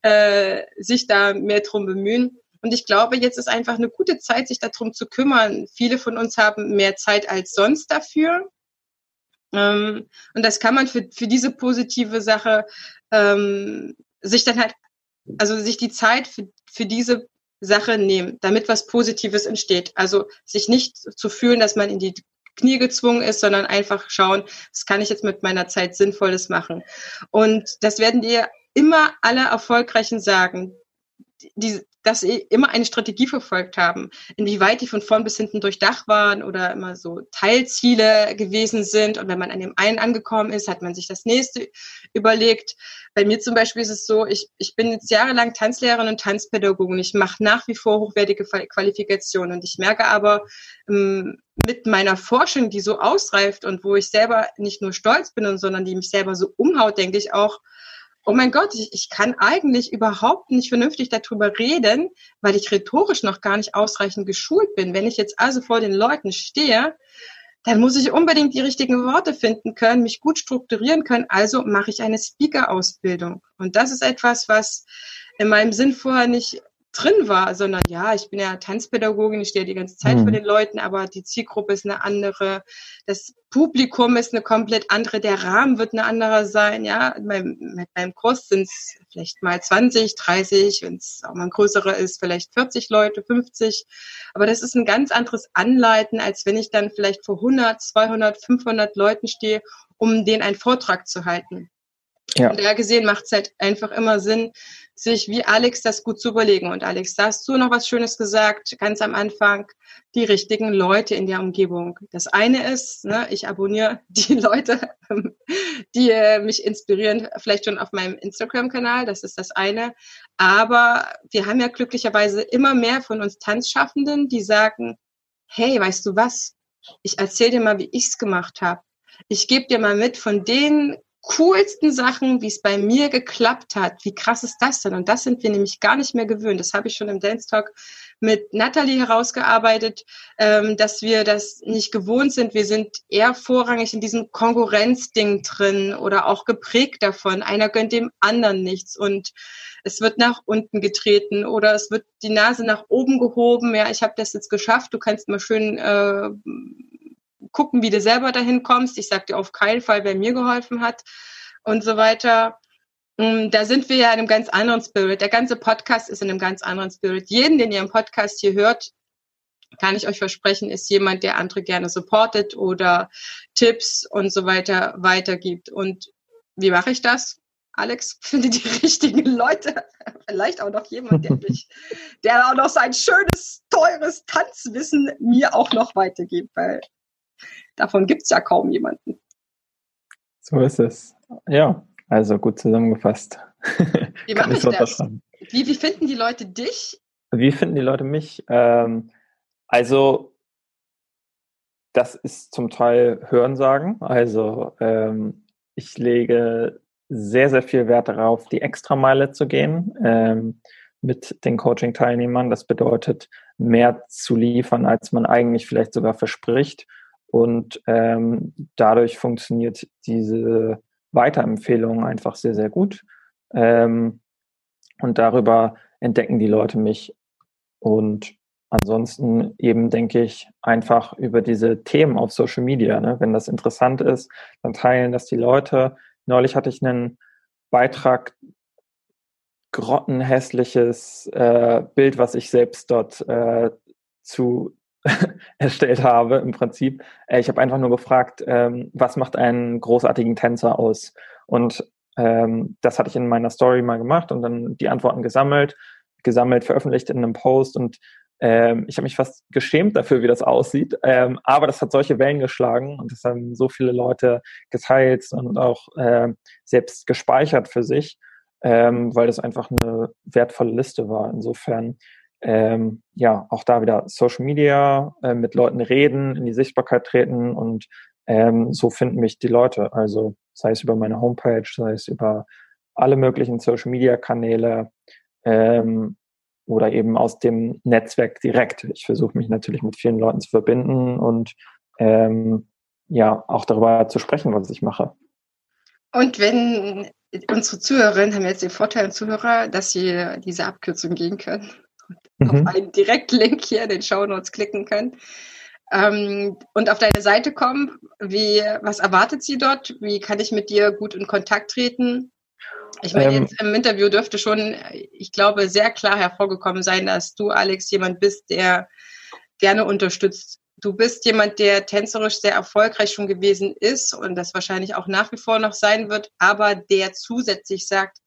äh, sich da mehr drum bemühen. Und ich glaube, jetzt ist einfach eine gute Zeit, sich darum zu kümmern. Viele von uns haben mehr Zeit als sonst dafür. Ähm, und das kann man für, für diese positive Sache ähm, sich dann halt, also sich die Zeit für, für diese Sache nehmen, damit was Positives entsteht. Also sich nicht zu fühlen, dass man in die Knie gezwungen ist, sondern einfach schauen, was kann ich jetzt mit meiner Zeit Sinnvolles machen. Und das werden dir immer alle Erfolgreichen sagen die, dass sie immer eine Strategie verfolgt haben, inwieweit die von vorn bis hinten durchdacht waren oder immer so Teilziele gewesen sind. Und wenn man an dem einen angekommen ist, hat man sich das nächste überlegt. Bei mir zum Beispiel ist es so, ich, ich bin jetzt jahrelang Tanzlehrerin und Tanzpädagogin. Ich mache nach wie vor hochwertige Qualifikationen. Und ich merke aber ähm, mit meiner Forschung, die so ausreift und wo ich selber nicht nur stolz bin, sondern die mich selber so umhaut, denke ich auch, oh mein Gott, ich, ich kann eigentlich überhaupt nicht vernünftig darüber reden, weil ich rhetorisch noch gar nicht ausreichend geschult bin. Wenn ich jetzt also vor den Leuten stehe, dann muss ich unbedingt die richtigen Worte finden können, mich gut strukturieren können. Also mache ich eine Speaker-Ausbildung. Und das ist etwas, was in meinem Sinn vorher nicht drin war, sondern ja, ich bin ja Tanzpädagogin, ich stehe die ganze Zeit mhm. vor den Leuten, aber die Zielgruppe ist eine andere, das Publikum ist eine komplett andere, der Rahmen wird eine andere sein, ja. Beim, mit meinem Kurs sind es vielleicht mal 20, 30, wenn es auch mal ein größerer ist, vielleicht 40 Leute, 50. Aber das ist ein ganz anderes Anleiten, als wenn ich dann vielleicht vor 100, 200, 500 Leuten stehe, um denen einen Vortrag zu halten. Ja. Und da gesehen macht es halt einfach immer Sinn, sich wie Alex das gut zu überlegen. Und Alex, da hast du noch was Schönes gesagt, ganz am Anfang, die richtigen Leute in der Umgebung. Das eine ist, ne, ich abonniere *laughs* die Leute, die äh, mich inspirieren, vielleicht schon auf meinem Instagram-Kanal, das ist das eine. Aber wir haben ja glücklicherweise immer mehr von uns Tanzschaffenden, die sagen, hey, weißt du was? Ich erzähle dir mal, wie ich's gemacht habe. Ich gebe dir mal mit von den coolsten Sachen, wie es bei mir geklappt hat. Wie krass ist das denn? Und das sind wir nämlich gar nicht mehr gewöhnt. Das habe ich schon im Dance Talk mit Natalie herausgearbeitet, ähm, dass wir das nicht gewohnt sind. Wir sind eher vorrangig in diesem Konkurrenzding drin oder auch geprägt davon. Einer gönnt dem anderen nichts und es wird nach unten getreten oder es wird die Nase nach oben gehoben. Ja, ich habe das jetzt geschafft. Du kannst mal schön äh, gucken, wie du selber dahin kommst. Ich sag dir auf keinen Fall, wer mir geholfen hat und so weiter. Mm, da sind wir ja in einem ganz anderen Spirit. Der ganze Podcast ist in einem ganz anderen Spirit. Jeden, den ihr im Podcast hier hört, kann ich euch versprechen, ist jemand, der andere gerne supportet oder Tipps und so weiter weitergibt. Und wie mache ich das? Alex, *laughs* finde die richtigen Leute. Vielleicht auch noch jemand, der mich, *laughs* der auch noch sein schönes, teures Tanzwissen mir auch noch weitergibt, weil davon gibt es ja kaum jemanden. So ist es. Ja, also gut zusammengefasst. Wie mache ich das? Wie, wie finden die Leute dich? Wie finden die Leute mich? Ähm, also, das ist zum Teil Hörensagen. Also, ähm, ich lege sehr, sehr viel Wert darauf, die Extrameile zu gehen ähm, mit den Coaching-Teilnehmern. Das bedeutet, mehr zu liefern, als man eigentlich vielleicht sogar verspricht und ähm, dadurch funktioniert diese Weiterempfehlung einfach sehr, sehr gut. Ähm, und darüber entdecken die Leute mich. Und ansonsten eben denke ich einfach über diese Themen auf Social Media. Ne? Wenn das interessant ist, dann teilen das die Leute. Neulich hatte ich einen Beitrag, grottenhässliches äh, Bild, was ich selbst dort äh, zu *laughs* erstellt habe im Prinzip. Äh, ich habe einfach nur gefragt, ähm, was macht einen großartigen Tänzer aus? Und ähm, das hatte ich in meiner Story mal gemacht und dann die Antworten gesammelt, gesammelt, veröffentlicht in einem Post und ähm, ich habe mich fast geschämt dafür, wie das aussieht. Ähm, aber das hat solche Wellen geschlagen und das haben so viele Leute geteilt und auch äh, selbst gespeichert für sich, ähm, weil das einfach eine wertvolle Liste war. Insofern ähm, ja, auch da wieder Social Media, äh, mit Leuten reden, in die Sichtbarkeit treten und ähm, so finden mich die Leute. Also sei es über meine Homepage, sei es über alle möglichen Social Media Kanäle ähm, oder eben aus dem Netzwerk direkt. Ich versuche mich natürlich mit vielen Leuten zu verbinden und ähm, ja, auch darüber zu sprechen, was ich mache. Und wenn unsere Zuhörerinnen haben jetzt den Vorteil, Zuhörer, dass sie diese Abkürzung gehen können mhm. auf einen Direktlink hier in den Show Notes klicken können. Ähm, und auf deine Seite kommen, wie, was erwartet sie dort? Wie kann ich mit dir gut in Kontakt treten? Ich meine, ähm, jetzt im Interview dürfte schon, ich glaube, sehr klar hervorgekommen sein, dass du, Alex, jemand bist, der gerne unterstützt. Du bist jemand, der tänzerisch sehr erfolgreich schon gewesen ist und das wahrscheinlich auch nach wie vor noch sein wird, aber der zusätzlich sagt,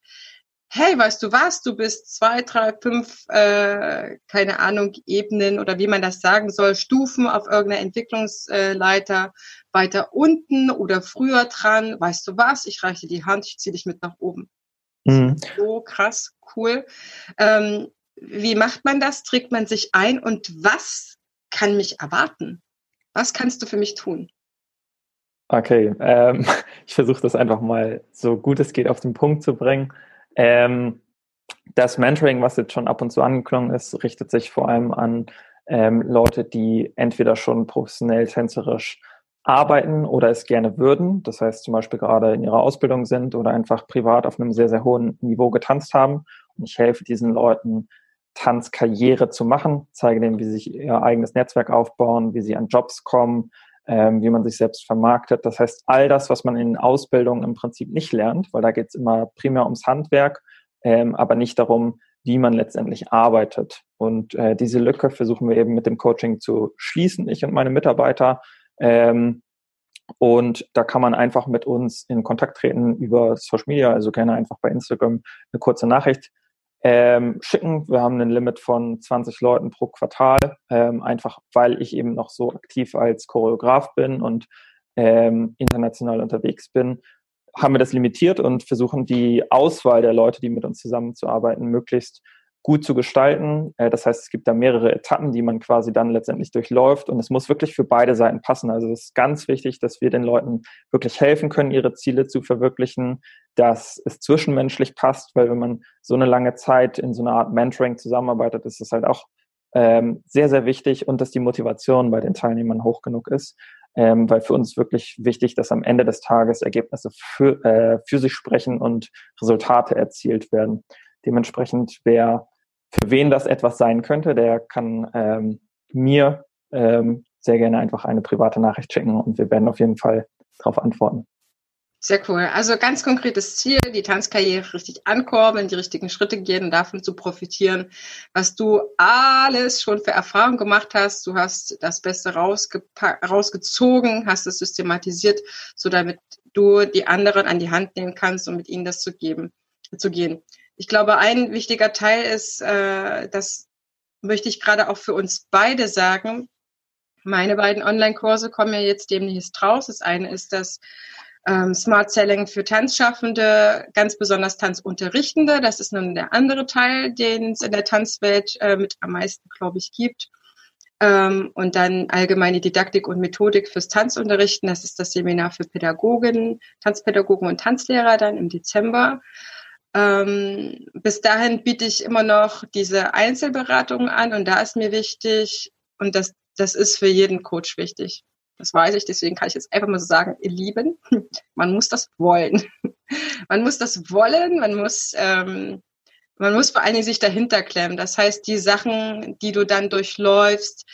hey, weißt du was, du bist zwei, drei, fünf, äh, keine Ahnung, Ebenen oder wie man das sagen soll, Stufen auf irgendeiner Entwicklungsleiter weiter unten oder früher dran, weißt du was, ich reiche die Hand, ich ziehe dich mit nach oben. Mhm. So krass, cool. Ähm, wie macht man das? Trägt man sich ein und was kann mich erwarten? Was kannst du für mich tun? Okay, ähm, *laughs* ich versuche das einfach mal so gut es geht auf den Punkt zu bringen. Ähm, das Mentoring, was jetzt schon ab und zu angeklungen ist, richtet sich vor allem an ähm, Leute, die entweder schon professionell tänzerisch arbeiten oder es gerne würden, das heißt zum Beispiel gerade in ihrer Ausbildung sind oder einfach privat auf einem sehr, sehr hohen Niveau getanzt haben. Und ich helfe diesen Leuten Tanzkarriere zu machen, zeige denen, wie sie sich ihr eigenes Netzwerk aufbauen, wie sie an Jobs kommen, ähm, wie man sich selbst vermarktet. Das heißt, all das, was man in Ausbildung im Prinzip nicht lernt, weil da geht es immer primär ums Handwerk, ähm, aber nicht darum, wie man letztendlich arbeitet. Und äh, diese Lücke versuchen wir eben mit dem Coaching zu schließen, ich und meine Mitarbeiter. Ähm, und da kann man einfach mit uns in Kontakt treten über Social Media, also gerne einfach bei Instagram eine kurze Nachricht ähm, schicken. Wir haben ein Limit von 20 Leuten pro Quartal, ähm, einfach weil ich eben noch so aktiv als Choreograf bin und ähm, international unterwegs bin, haben wir das limitiert und versuchen die Auswahl der Leute, die mit uns zusammenzuarbeiten, möglichst gut zu gestalten. Äh, das heißt, es gibt da mehrere Etappen, die man quasi dann letztendlich durchläuft und es muss wirklich für beide Seiten passen. Also es ist ganz wichtig, dass wir den Leuten wirklich helfen können, ihre Ziele zu verwirklichen, dass es zwischenmenschlich passt, weil wenn man so eine lange Zeit in so einer Art Mentoring zusammenarbeitet, ist es halt auch ähm, sehr, sehr wichtig und dass die Motivation bei den Teilnehmern hoch genug ist. Ähm, weil für uns wirklich wichtig, dass am Ende des Tages Ergebnisse für, äh, für sich sprechen und Resultate erzielt werden. Dementsprechend, wer für wen das etwas sein könnte, der kann ähm, mir ähm, sehr gerne einfach eine private Nachricht schicken und wir werden auf jeden Fall darauf antworten. Sehr cool. Also ganz konkretes Ziel, die Tanzkarriere richtig ankommen, die richtigen Schritte gehen und davon zu profitieren, was du alles schon für Erfahrungen gemacht hast. Du hast das Beste rausgezogen, hast es systematisiert, so damit du die anderen an die Hand nehmen kannst, um mit ihnen das zu geben, zu gehen. Ich glaube, ein wichtiger Teil ist, äh, das möchte ich gerade auch für uns beide sagen. Meine beiden Online-Kurse kommen ja jetzt demnächst raus. Das eine ist das ähm, Smart Selling für Tanzschaffende, ganz besonders Tanzunterrichtende. Das ist nun der andere Teil, den es in der Tanzwelt äh, mit am meisten, glaube ich, gibt. Ähm, und dann allgemeine Didaktik und Methodik fürs Tanzunterrichten. Das ist das Seminar für Pädagogen, Tanzpädagogen und Tanzlehrer dann im Dezember. Ähm, bis dahin biete ich immer noch diese Einzelberatungen an und da ist mir wichtig und das, das ist für jeden Coach wichtig. Das weiß ich, deswegen kann ich jetzt einfach mal so sagen, ihr Lieben, *laughs* man muss das wollen. *laughs* Man muss das wollen, man muss, ähm, man muss vor allen Dingen sich dahinter klemmen. Das heißt, die Sachen, die du dann durchläufst,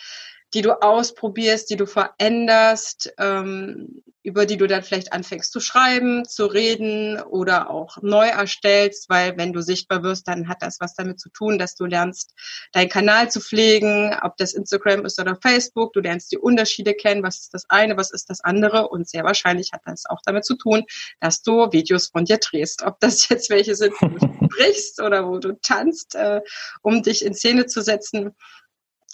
die du ausprobierst, die du veränderst, ähm, über die du dann vielleicht anfängst zu schreiben, zu reden oder auch neu erstellst, weil wenn du sichtbar wirst, dann hat das was damit zu tun, dass du lernst, deinen Kanal zu pflegen, ob das Instagram ist oder Facebook, du lernst die Unterschiede kennen, was ist das eine, was ist das andere. Und sehr wahrscheinlich hat das auch damit zu tun, dass du Videos von dir drehst, ob das *laughs* jetzt welche sind, wo du *laughs* sprichst oder wo du tanzt, äh, um dich in Szene zu setzen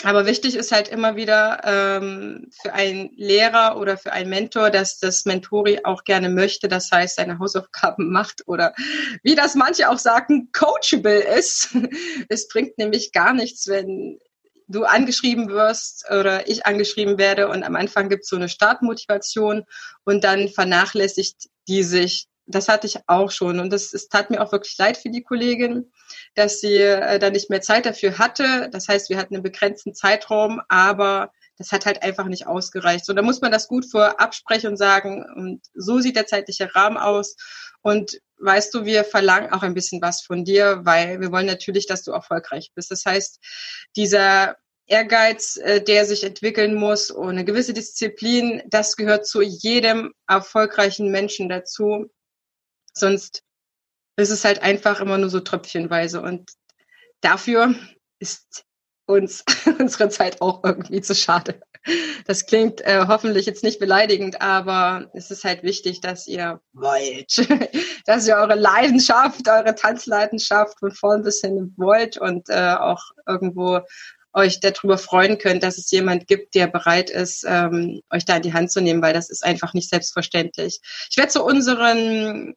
aber wichtig ist halt immer wieder ähm, für einen Lehrer oder für einen Mentor, dass das Mentori auch gerne möchte, das heißt, seine Hausaufgaben *laughs* macht oder wie das manche auch sagen, coachable ist. *laughs* Es bringt nämlich gar nichts, wenn du angeschrieben wirst oder ich angeschrieben werde und am Anfang gibt es so eine Startmotivation und dann vernachlässigt die sich das hatte ich auch schon. Und das, es tat mir auch wirklich leid für die Kollegin, dass sie äh, da nicht mehr Zeit dafür hatte. Das heißt, wir hatten einen begrenzten Zeitraum, aber das hat halt einfach nicht ausgereicht. So, da muss man das gut vor absprechen und sagen, und so sieht der zeitliche Rahmen aus. Und weißt du, wir verlangen auch ein bisschen was von dir, weil wir wollen natürlich, dass du erfolgreich bist. Das heißt, dieser Ehrgeiz, äh, der sich entwickeln muss und eine gewisse Disziplin, das gehört zu jedem erfolgreichen Menschen dazu. Sonst ist es halt einfach immer nur so tröpfchenweise. Und dafür ist uns *laughs* unsere Zeit auch irgendwie zu schade. Das klingt äh, hoffentlich jetzt nicht beleidigend, aber es ist halt wichtig, dass ihr wollt, *laughs* dass ihr eure Leidenschaft, eure Tanzleidenschaft von vorn bis hin wollt und äh, auch irgendwo euch darüber freuen könnt, dass es jemand gibt, der bereit ist, ähm, euch da in die Hand zu nehmen, weil das ist einfach nicht selbstverständlich. Ich werde zu unseren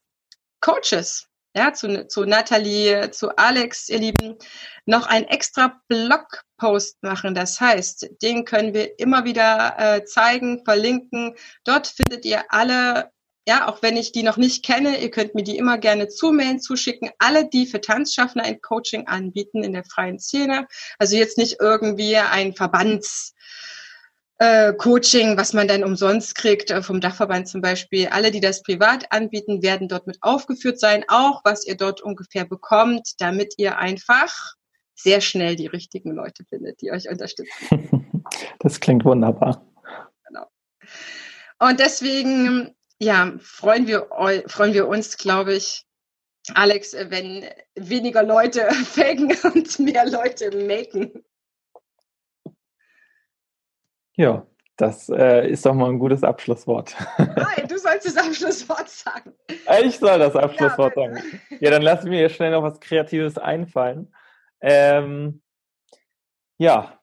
Coaches, ja, zu, zu Nathalie, zu Alex, ihr Lieben, noch einen extra Blogpost machen. Das heißt, den können wir immer wieder äh, zeigen, verlinken. Dort findet ihr alle ja, auch wenn ich die noch nicht kenne, ihr könnt mir die immer gerne zumailen, zuschicken. Alle, die für Tanzschaffner ein Coaching anbieten in der freien Szene. Also jetzt nicht irgendwie ein Verbands, äh, Coaching, was man dann umsonst kriegt, äh, vom Dachverband zum Beispiel. Alle, die das privat anbieten, werden dort mit aufgeführt sein, auch was ihr dort ungefähr bekommt, damit ihr einfach sehr schnell die richtigen Leute findet, die euch unterstützen. *laughs* Das klingt wunderbar. Genau. Und deswegen, ja, freuen wir, freuen wir uns, glaube ich, Alex, wenn weniger Leute *laughs* faken und mehr Leute maken. Ja, das äh, ist doch mal ein gutes Abschlusswort. Nein, du sollst das Abschlusswort sagen. Ich soll das Abschlusswort ja, sagen. Ja, dann lass mir schnell noch was Kreatives einfallen. Ähm, ja,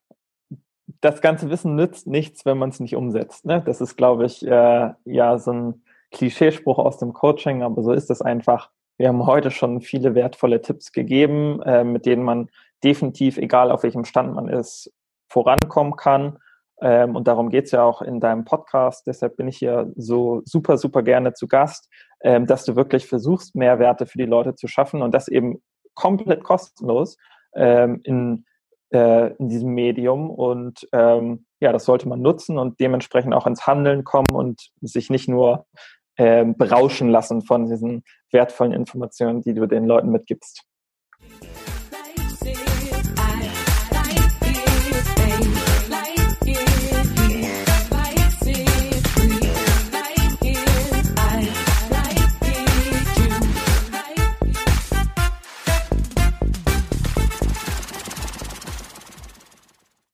das ganze Wissen nützt nichts, wenn man es nicht umsetzt. Ne? Das ist, glaube ich, äh, ja so ein Klischeespruch aus dem Coaching, aber so ist es einfach. Wir haben heute schon viele wertvolle Tipps gegeben, äh, mit denen man definitiv, egal auf welchem Stand man ist, vorankommen kann. Ähm, und darum geht's ja auch in deinem Podcast. Deshalb bin ich hier so super, super gerne zu Gast, ähm, dass du wirklich versuchst, Mehrwerte für die Leute zu schaffen und das eben komplett kostenlos ähm, in, äh, in diesem Medium. Und ähm, ja, das sollte man nutzen und dementsprechend auch ins Handeln kommen und sich nicht nur ähm, berauschen lassen von diesen wertvollen Informationen, die du den Leuten mitgibst.